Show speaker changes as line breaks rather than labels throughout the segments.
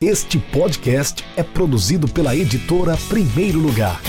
Este podcast é produzido pela editora Primeiro Lugar.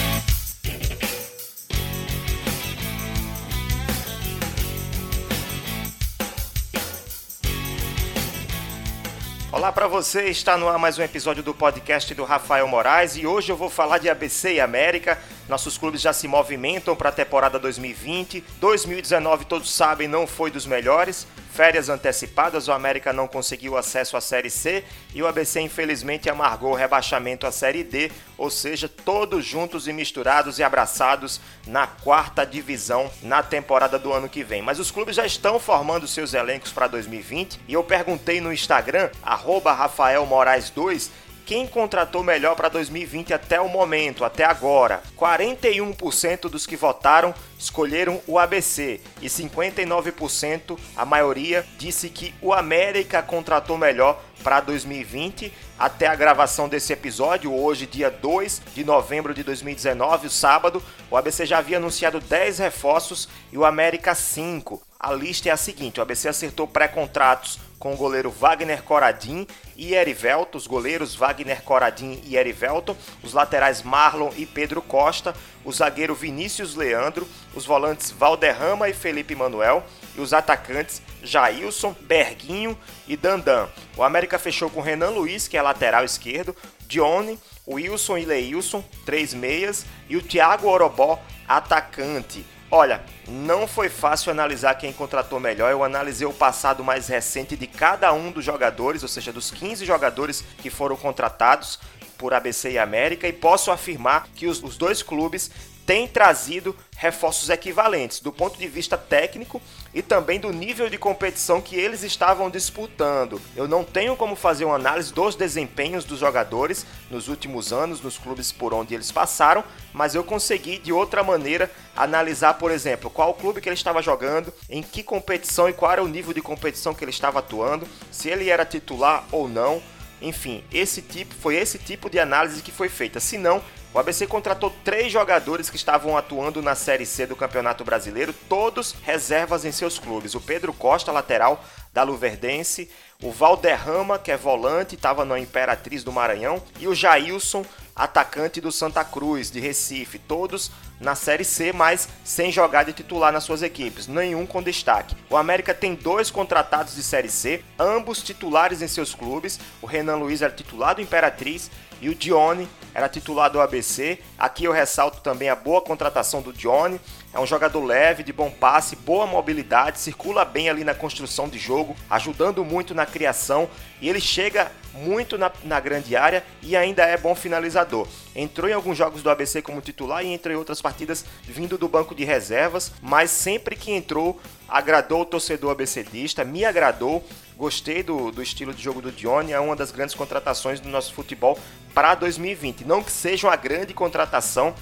Olá para você, está no ar mais um episódio do podcast do Rafael Moraes e hoje eu vou falar de ABC e América. Nossos clubes já se movimentam para a temporada 2020. 2019, todos sabem, não foi dos melhores férias antecipadas, o América não conseguiu acesso à Série C e o ABC infelizmente amargou o rebaixamento à Série D, ou seja, todos juntos e misturados e abraçados na quarta divisão na temporada do ano que vem. Mas os clubes já estão formando seus elencos para 2020 e eu perguntei no Instagram, arroba Rafael Moraes 2, quem contratou melhor para 2020 até o momento, até agora. 41% dos que votaram escolheram o ABC e 59%, a maioria, disse que o América contratou melhor para 2020. Até a gravação desse episódio, hoje, dia 2 de novembro de 2019, o sábado, o ABC já havia anunciado 10 reforços e o América 5. A lista é a seguinte: o ABC acertou pré-contratos com o goleiro Wagner Coradin e Erivelto, os goleiros Wagner Coradin e Erivelto, os laterais Marlon e Pedro Costa, o zagueiro Vinícius Leandro, os volantes Valderrama e Felipe Manuel e os atacantes Jailson, Berguinho e Dandan. O América fechou com Renan Luiz, que é lateral esquerdo, Dione, Wilson e Leilson, três meias, e o Thiago Orobó, atacante. Olha, não foi fácil analisar quem contratou melhor. Eu analisei o passado mais recente de cada um dos jogadores, ou seja, dos 15 jogadores que foram contratados por ABC e América, e posso afirmar que os, dois clubes têm trazido reforços equivalentes do ponto de vista técnico e também do nível de competição que eles estavam disputando. Eu não tenho como fazer uma análise dos desempenhos dos jogadores nos últimos anos, nos clubes por onde eles passaram, mas eu consegui de outra maneira analisar, por exemplo, qual clube que ele estava jogando, em que competição e qual era o nível de competição que ele estava atuando, se ele era titular ou não. Enfim, esse tipo foi esse tipo de análise que foi feita. Se não, o ABC contratou três jogadores que estavam atuando na Série C do Campeonato Brasileiro, todos reservas em seus clubes. O Pedro Costa, lateral da Luverdense, o Valderrama, que é volante, estava na Imperatriz do Maranhão, e o Jailson, atacante do Santa Cruz, de Recife. Todos na Série C, mas sem jogar de titular nas suas equipes, nenhum com destaque. O América tem dois contratados de Série C, ambos titulares em seus clubes. O Renan Luiz era titular do Imperatriz e o Dione era titular do ABC. Aqui eu ressalto também a boa contratação do Dione. É um jogador leve, de bom passe, boa mobilidade, circula bem ali na construção de jogo, ajudando muito na criação e ele chega muito na, na grande área e ainda é bom finalizador. Entrou em alguns jogos do ABC como titular e entrou em outras partidas vindo do banco de reservas, mas sempre que entrou agradou o torcedor ABCdista, me agradou, gostei do, do estilo de jogo do Dione, é uma das grandes contratações do nosso futebol para 2020. Não que seja uma grande contratação,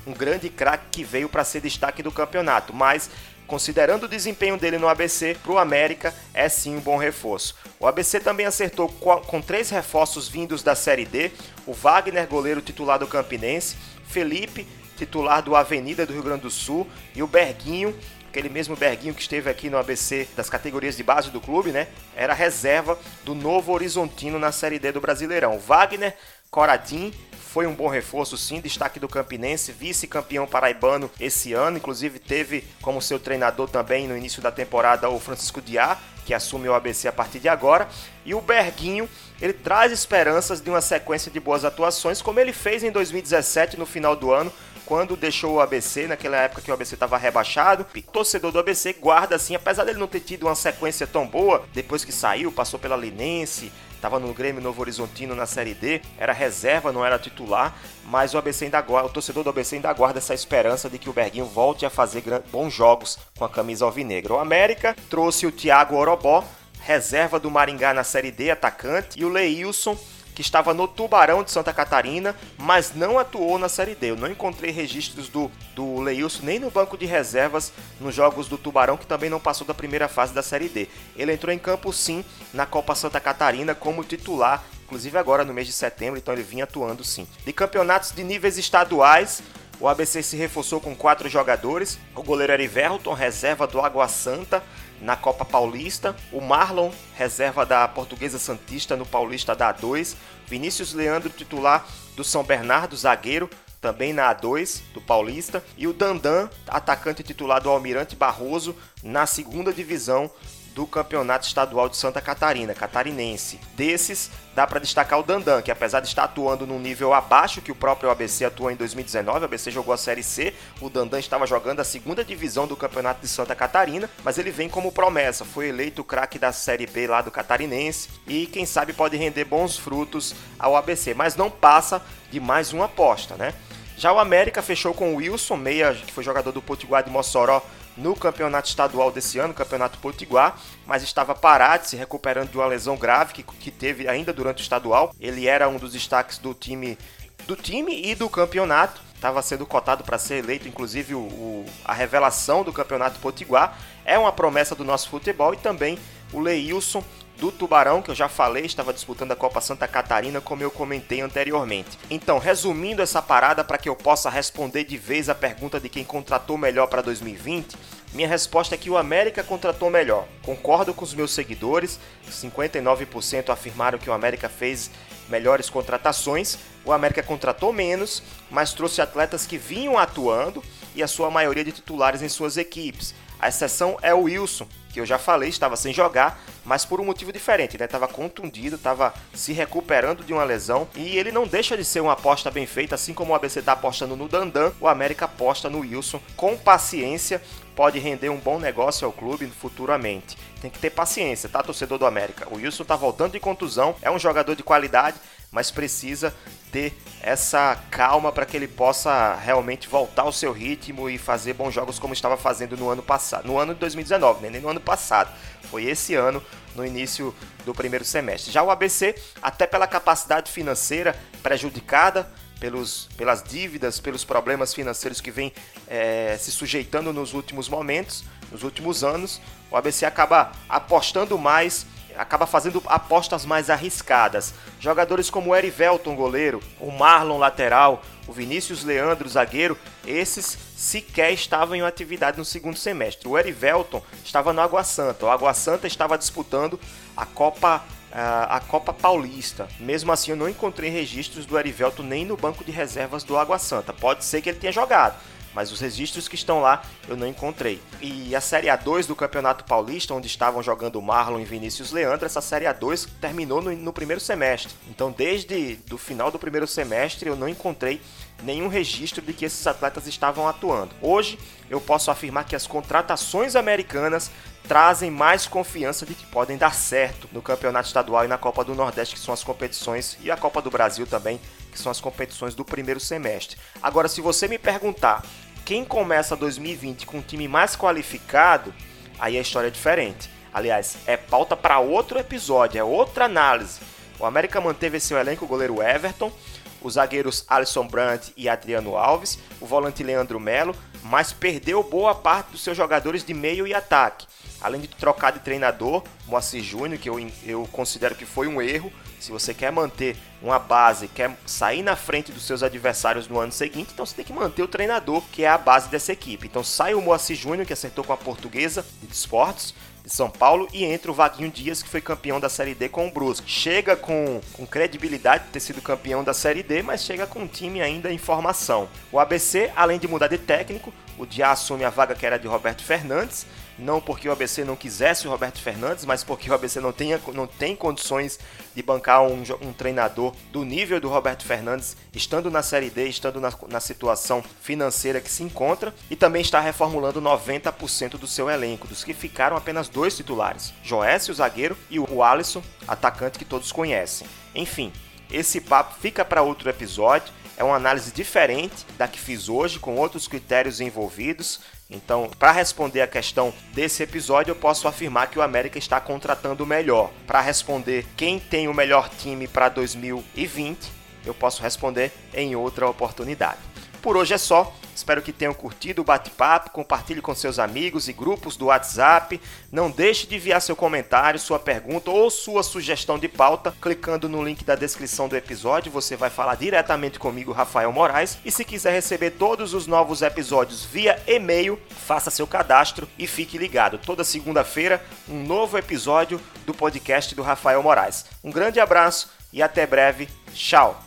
um grande craque que veio para ser destaque do campeonato, mas considerando o desempenho dele no ABC, para o América é sim um bom reforço. O ABC também acertou com três reforços vindos da Série D: o Wagner, goleiro titular do Campinense, Felipe, titular do Avenida do Rio Grande do Sul, e o Berguinho, aquele mesmo Berguinho que esteve aqui no ABC das categorias de base do clube, né? Era reserva do Novo Horizontino na Série D do Brasileirão. Wagner, Coradim, foi um bom reforço, sim, destaque do Campinense, vice-campeão paraibano esse ano, inclusive teve como seu treinador também no início da temporada o Francisco Diá, que assume o ABC a partir de agora, e o Berguinho, ele traz esperanças de uma sequência de boas atuações, como ele fez em 2017, no final do ano, quando deixou o ABC, naquela época que o ABC estava rebaixado. O torcedor do ABC guarda assim, apesar dele não ter tido uma sequência tão boa, depois que saiu, passou pela Linense, estava no Grêmio Novo Horizontino na Série D, era reserva, não era titular, mas o ABC ainda guarda, o torcedor do ABC ainda guarda essa esperança de que o Berguinho volte a fazer bons jogos com a camisa alvinegra. O América trouxe o Thiago Orobó, reserva do Maringá na Série D, atacante, e o Leilson, que estava no Tubarão de Santa Catarina, mas não atuou na Série D. Eu não encontrei registros do, do Leilson nem no banco de reservas nos jogos do Tubarão, que também não passou da primeira fase da Série D. Ele entrou em campo sim na Copa Santa Catarina como titular, inclusive agora no mês de setembro, então ele vinha atuando sim. De campeonatos de níveis estaduais, o ABC se reforçou com quatro jogadores: o goleiro Eriverton, reserva do Água Santa, na Copa Paulista, o Marlon, reserva da Portuguesa Santista no Paulista da A2, Vinícius Leandro, titular do São Bernardo, zagueiro, também na A2 do Paulista, e o Dandan, atacante titular do Almirante Barroso, na segunda divisão do Campeonato Estadual de Santa Catarina, catarinense. Desses, dá para destacar o Dandan, que apesar de estar atuando num nível abaixo que o próprio ABC atuou em 2019, o ABC jogou a Série C, o Dandan estava jogando a segunda divisão do Campeonato de Santa Catarina, mas ele vem como promessa, foi eleito craque da Série B lá do Catarinense e quem sabe pode render bons frutos ao ABC, mas não passa de mais uma aposta, né? Já o América fechou com o Wilson, meia, que foi jogador do Potiguar de Mossoró no campeonato estadual desse ano, campeonato Potiguar, mas estava parado, se recuperando de uma lesão grave que, que teve ainda durante o estadual. Ele era um dos destaques do time, do time e do campeonato. Estava sendo cotado para ser eleito, inclusive o, o, a revelação do campeonato Potiguar. É uma promessa do nosso futebol e também o Leilson do Tubarão, que eu já falei, estava disputando a Copa Santa Catarina, como eu comentei anteriormente. Então, resumindo essa parada para que eu possa responder de vez a pergunta de quem contratou melhor para 2020, minha resposta é que o América contratou melhor. Concordo com os meus seguidores, 59% afirmaram que o América fez melhores contratações. O América contratou menos, mas trouxe atletas que vinham atuando e a sua maioria de titulares em suas equipes. A exceção é o Wilson, que eu já falei, estava sem jogar, mas por um motivo diferente, né? Estava contundido, estava se recuperando de uma lesão e ele não deixa de ser uma aposta bem feita, assim como o ABC está apostando no Dandan, o América aposta no Wilson com paciência. Pode render um bom negócio ao clube futuramente. Tem que ter paciência, tá, torcedor do América? O Wilson tá voltando de contusão, é um jogador de qualidade, mas precisa ter essa calma para que ele possa realmente voltar ao seu ritmo e fazer bons jogos como estava fazendo no ano passado, no ano de 2019, né? nem no ano passado. Foi esse ano, no início do primeiro semestre. Já o ABC, até pela capacidade financeira prejudicada pelos, pelas dívidas, pelos problemas financeiros que vem é, se sujeitando nos últimos momentos, nos últimos anos, o ABC acaba apostando mais acaba fazendo apostas mais arriscadas. Jogadores como o Erivelton, goleiro, o Marlon, lateral, o Vinícius Leandro, zagueiro, esses sequer estavam em atividade no segundo semestre. O Erivelton estava no Água Santa. O Água Santa estava disputando a Copa a Copa Paulista. Mesmo assim, eu não encontrei registros do Erivelton nem no banco de reservas do Água Santa. Pode ser que ele tenha jogado, mas os registros que estão lá eu não encontrei. E a Série A2 do Campeonato Paulista, onde estavam jogando Marlon e Vinícius Leandro, essa Série A2 terminou no, no primeiro semestre. Então, desde o final do primeiro semestre, eu não encontrei nenhum registro de que esses atletas estavam atuando. Hoje, eu posso afirmar que as contratações americanas trazem mais confiança de que podem dar certo no Campeonato Estadual e na Copa do Nordeste, que são as competições, e a Copa do Brasil também, que são as competições do primeiro semestre. Agora, se você me perguntar quem começa 2020 com um time mais qualificado, aí a história é diferente. Aliás, é pauta para outro episódio, é outra análise. O América manteve seu elenco o goleiro Everton, os zagueiros Alisson Brandt e Adriano Alves, o volante Leandro Melo, mas perdeu boa parte dos seus jogadores de meio e ataque. Além de trocar de treinador, Moacir Júnior, que eu, eu considero que foi um erro, se você quer manter uma base, quer sair na frente dos seus adversários no ano seguinte, então você tem que manter o treinador, que é a base dessa equipe. Então sai o Moacir Júnior, que acertou com a portuguesa de esportes, de São Paulo e entra o Vaguinho Dias, que foi campeão da Série D com o Brusque. Chega com, com credibilidade de ter sido campeão da Série D, mas chega com um time ainda em formação. O ABC, além de mudar de técnico, o Dia assume a vaga que era de Roberto Fernandes não porque o ABC não quisesse o Roberto Fernandes, mas porque o ABC não, tenha, não tem condições de bancar um, um treinador do nível do Roberto Fernandes, estando na Série D, estando na, na situação financeira que se encontra, e também está reformulando 90% do seu elenco, dos que ficaram apenas dois titulares, Joécio, o zagueiro, e o Alisson, atacante que todos conhecem. Enfim, esse papo fica para outro episódio. É uma análise diferente da que fiz hoje, com outros critérios envolvidos. Então, para responder a questão desse episódio, eu posso afirmar que o América está contratando melhor. Para responder quem tem o melhor time para 2020, eu posso responder em outra oportunidade. Por hoje é só. Espero que tenham curtido o bate-papo, compartilhe com seus amigos e grupos do WhatsApp. Não deixe de enviar seu comentário, sua pergunta ou sua sugestão de pauta, clicando no link da descrição do episódio. Você vai falar diretamente comigo, Rafael Moraes. E se quiser receber todos os novos episódios via e-mail, faça seu cadastro e fique ligado. Toda segunda-feira, um novo episódio do podcast do Rafael Moraes. Um grande abraço e até breve. Tchau!